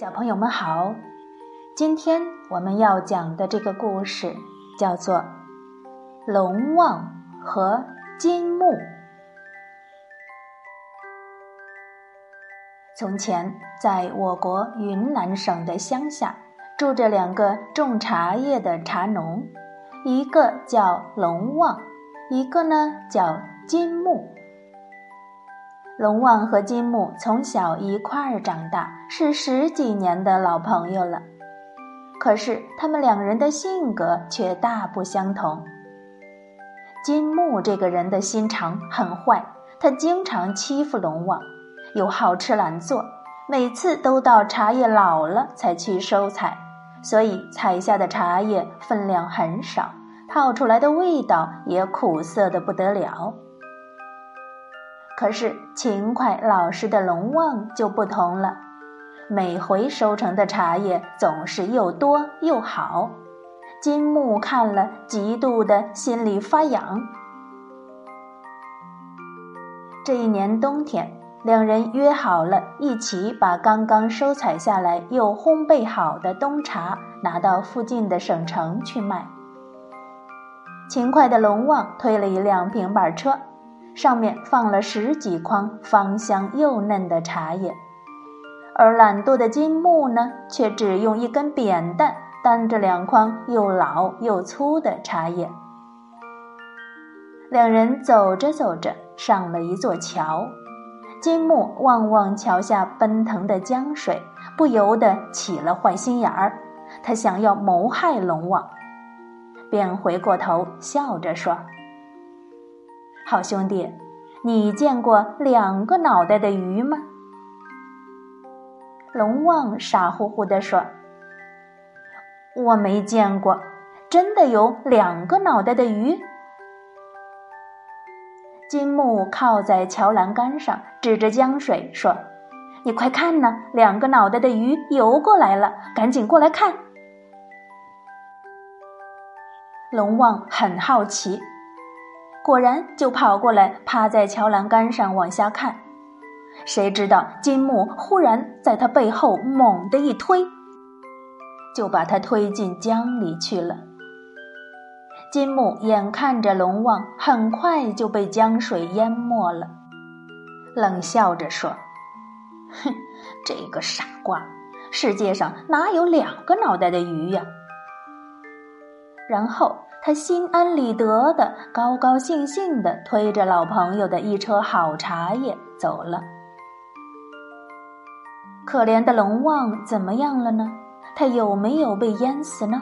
小朋友们好，今天我们要讲的这个故事叫做《龙王和金木》。从前，在我国云南省的乡下，住着两个种茶叶的茶农，一个叫龙旺，一个呢叫金木。龙王和金木从小一块儿长大，是十几年的老朋友了。可是他们两人的性格却大不相同。金木这个人的心肠很坏，他经常欺负龙王，又好吃懒做，每次都到茶叶老了才去收采，所以采下的茶叶分量很少，泡出来的味道也苦涩的不得了。可是勤快老实的龙旺就不同了，每回收成的茶叶总是又多又好。金木看了，嫉妒的心里发痒。这一年冬天，两人约好了一起把刚刚收采下来又烘焙好的冬茶拿到附近的省城去卖。勤快的龙旺推了一辆平板车。上面放了十几筐芳香又嫩的茶叶，而懒惰的金木呢，却只用一根扁担担着两筐又老又粗的茶叶。两人走着走着，上了一座桥。金木望望桥下奔腾的江水，不由得起了坏心眼儿，他想要谋害龙王，便回过头笑着说。好兄弟，你见过两个脑袋的鱼吗？龙王傻乎乎地说：“我没见过，真的有两个脑袋的鱼。”金木靠在桥栏杆上，指着江水说：“你快看呐，两个脑袋的鱼游过来了，赶紧过来看。”龙王很好奇。果然，就跑过来，趴在桥栏杆上往下看。谁知道金木忽然在他背后猛地一推，就把他推进江里去了。金木眼看着龙王很快就被江水淹没了，冷笑着说：“哼，这个傻瓜，世界上哪有两个脑袋的鱼呀？”然后。他心安理得的、高高兴兴的推着老朋友的一车好茶叶走了。可怜的龙王怎么样了呢？他有没有被淹死呢？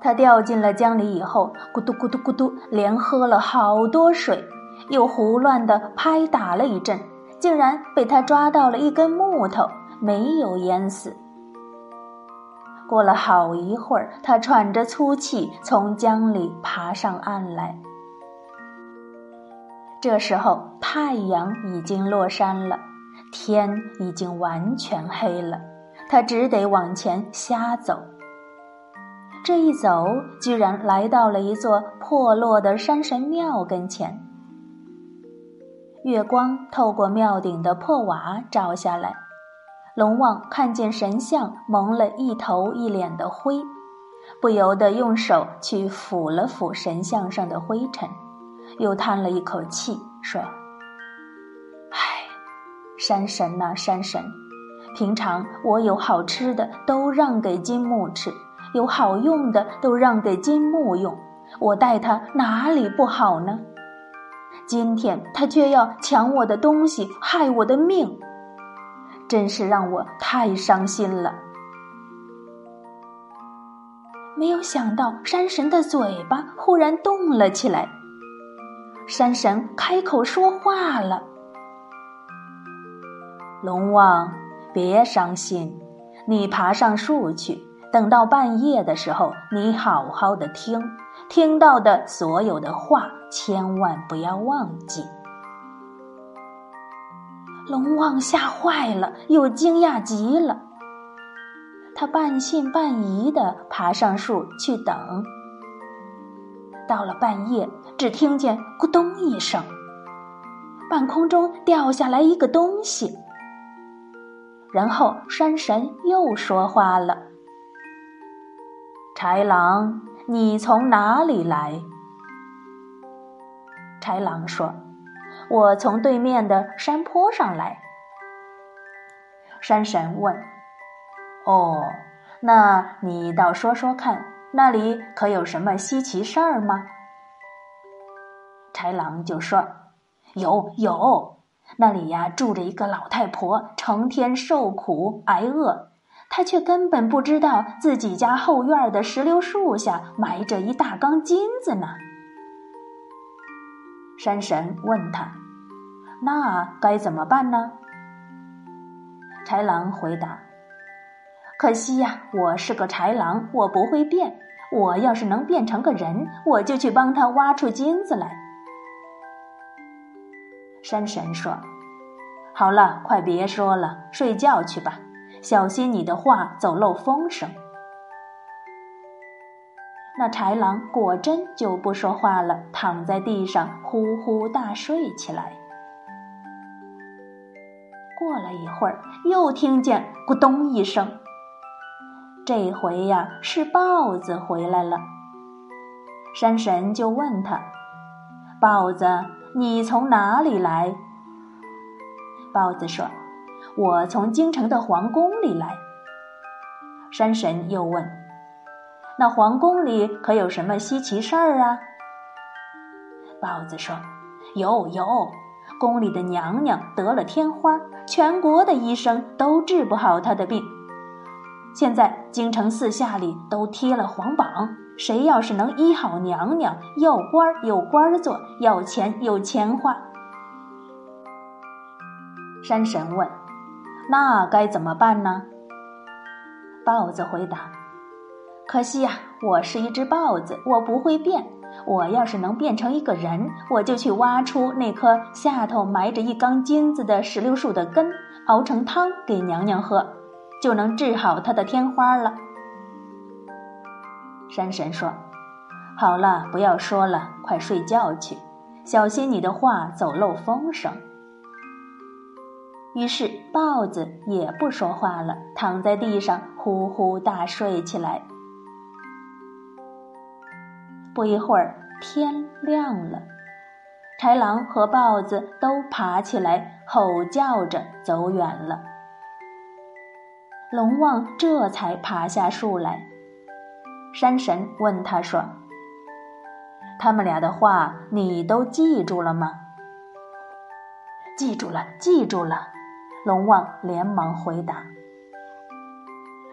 他掉进了江里以后，咕嘟咕嘟咕嘟，连喝了好多水，又胡乱的拍打了一阵，竟然被他抓到了一根木头，没有淹死。过了好一会儿，他喘着粗气从江里爬上岸来。这时候太阳已经落山了，天已经完全黑了，他只得往前瞎走。这一走，居然来到了一座破落的山神庙跟前。月光透过庙顶的破瓦照下来。龙王看见神像蒙了一头一脸的灰，不由得用手去抚了抚神像上的灰尘，又叹了一口气，说：“唉，山神呐，山神，平常我有好吃的都让给金木吃，有好用的都让给金木用，我待他哪里不好呢？今天他却要抢我的东西，害我的命。”真是让我太伤心了。没有想到，山神的嘴巴忽然动了起来。山神开口说话了：“龙王，别伤心，你爬上树去，等到半夜的时候，你好好的听，听到的所有的话，千万不要忘记。”龙王吓坏了，又惊讶极了。他半信半疑的爬上树去等。到了半夜，只听见咕咚一声，半空中掉下来一个东西。然后山神又说话了：“豺狼，你从哪里来？”豺狼说：“我从对面的山坡上来。”山神问：“哦，那你倒说说看，那里可有什么稀奇事儿吗？”豺狼就说：“有有，那里呀住着一个老太婆，成天受苦挨饿，她却根本不知道自己家后院的石榴树下埋着一大缸金子呢。”山神问他：“那该怎么办呢？”豺狼回答：“可惜呀，我是个豺狼，我不会变。我要是能变成个人，我就去帮他挖出金子来。”山神说：“好了，快别说了，睡觉去吧，小心你的话走漏风声。”那豺狼果真就不说话了，躺在地上呼呼大睡起来。过了一会儿，又听见咕咚一声。这回呀，是豹子回来了。山神就问他：“豹子，你从哪里来？”豹子说：“我从京城的皇宫里来。”山神又问：“那皇宫里可有什么稀奇事儿啊？”豹子说：“有有。”宫里的娘娘得了天花，全国的医生都治不好她的病。现在京城四下里都贴了皇榜，谁要是能医好娘娘，要官有官做，要钱有钱花。山神问：“那该怎么办呢？”豹子回答：“可惜呀，我是一只豹子，我不会变。”我要是能变成一个人，我就去挖出那棵下头埋着一缸金子的石榴树的根，熬成汤给娘娘喝，就能治好她的天花了。山神说：“好了，不要说了，快睡觉去，小心你的话走漏风声。”于是豹子也不说话了，躺在地上呼呼大睡起来。不一会儿，天亮了，豺狼和豹子都爬起来，吼叫着走远了。龙王这才爬下树来。山神问他说：“他们俩的话，你都记住了吗？”“记住了，记住了。”龙王连忙回答。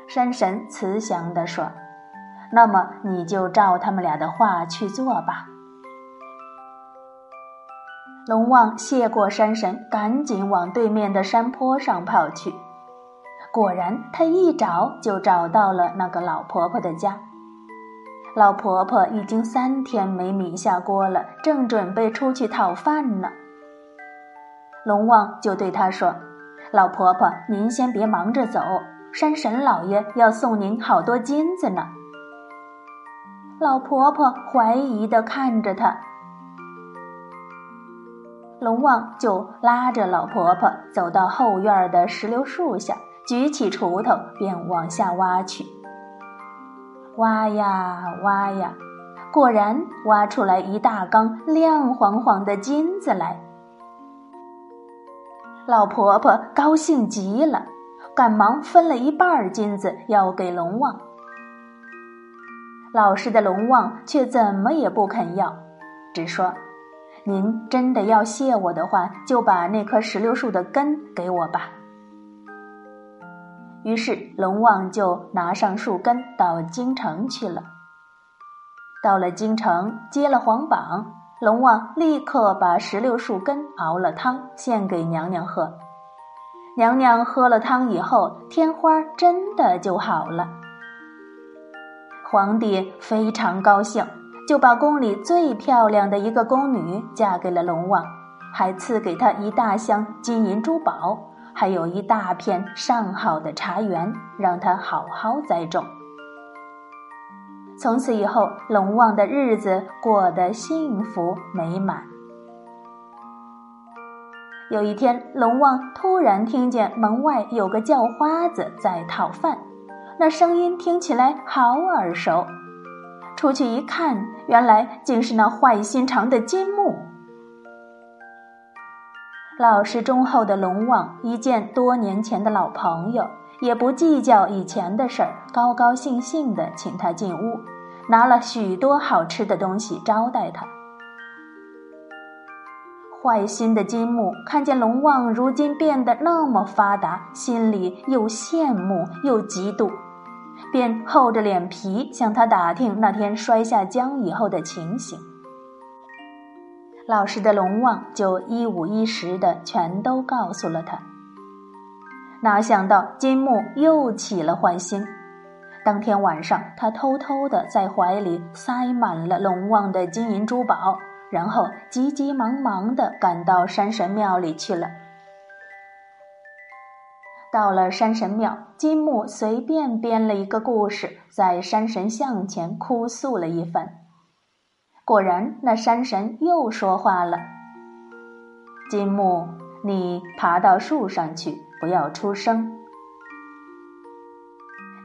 山神慈祥地说。那么你就照他们俩的话去做吧。龙王谢过山神，赶紧往对面的山坡上跑去。果然，他一找就找到了那个老婆婆的家。老婆婆已经三天没米下锅了，正准备出去讨饭呢。龙王就对她说：“老婆婆，您先别忙着走，山神老爷要送您好多金子呢。”老婆婆怀疑的看着他，龙王就拉着老婆婆走到后院的石榴树下，举起锄头便往下挖去。挖呀挖呀，果然挖出来一大缸亮晃晃的金子来。老婆婆高兴极了，赶忙分了一半金子要给龙王。老实的龙王却怎么也不肯要，只说：“您真的要谢我的话，就把那棵石榴树的根给我吧。”于是龙王就拿上树根到京城去了。到了京城，接了皇榜，龙王立刻把石榴树根熬了汤，献给娘娘喝。娘娘喝了汤以后，天花真的就好了。皇帝非常高兴，就把宫里最漂亮的一个宫女嫁给了龙王，还赐给他一大箱金银珠宝，还有一大片上好的茶园，让他好好栽种。从此以后，龙王的日子过得幸福美满。有一天，龙王突然听见门外有个叫花子在讨饭，那声音听起来好耳熟。出去一看，原来竟是那坏心肠的金木。老实忠厚的龙王一见多年前的老朋友，也不计较以前的事儿，高高兴兴地请他进屋，拿了许多好吃的东西招待他。坏心的金木看见龙王如今变得那么发达，心里又羡慕又嫉妒，便厚着脸皮向他打听那天摔下江以后的情形。老实的龙王就一五一十的全都告诉了他。哪想到金木又起了坏心，当天晚上他偷偷的在怀里塞满了龙王的金银珠宝。然后急急忙忙地赶到山神庙里去了。到了山神庙，金木随便编了一个故事，在山神像前哭诉了一番。果然，那山神又说话了：“金木，你爬到树上去，不要出声。”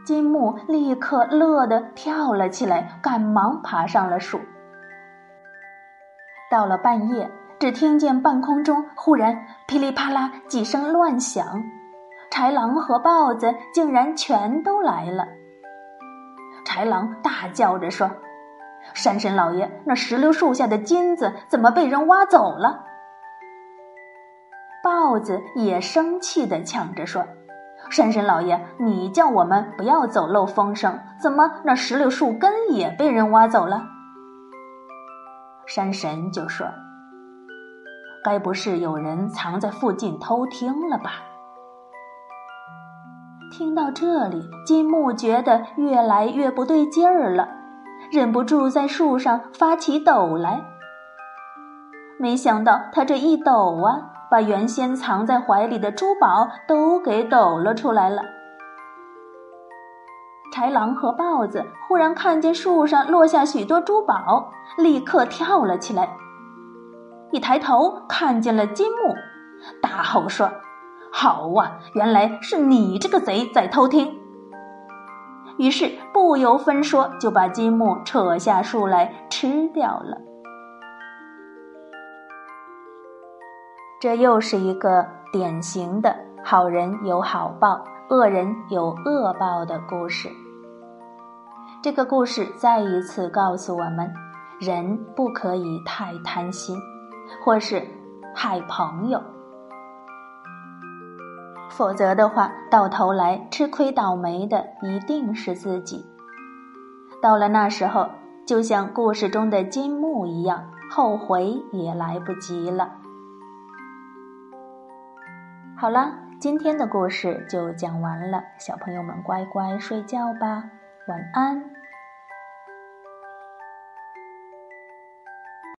金木立刻乐得跳了起来，赶忙爬上了树。到了半夜，只听见半空中忽然噼里啪啦几声乱响，豺狼和豹子竟然全都来了。豺狼大叫着说：“山神老爷，那石榴树下的金子怎么被人挖走了？”豹子也生气的抢着说：“山神老爷，你叫我们不要走漏风声，怎么那石榴树根也被人挖走了？”山神就说：“该不是有人藏在附近偷听了吧？”听到这里，金木觉得越来越不对劲儿了，忍不住在树上发起抖来。没想到他这一抖啊，把原先藏在怀里的珠宝都给抖了出来了。豺狼和豹子忽然看见树上落下许多珠宝，立刻跳了起来。一抬头看见了金木，大吼说：“好啊，原来是你这个贼在偷听！”于是不由分说就把金木扯下树来吃掉了。这又是一个典型的好人有好报，恶人有恶报的故事。这个故事再一次告诉我们：人不可以太贪心，或是害朋友，否则的话，到头来吃亏倒霉的一定是自己。到了那时候，就像故事中的金木一样，后悔也来不及了。好了，今天的故事就讲完了，小朋友们乖乖睡觉吧。晚安。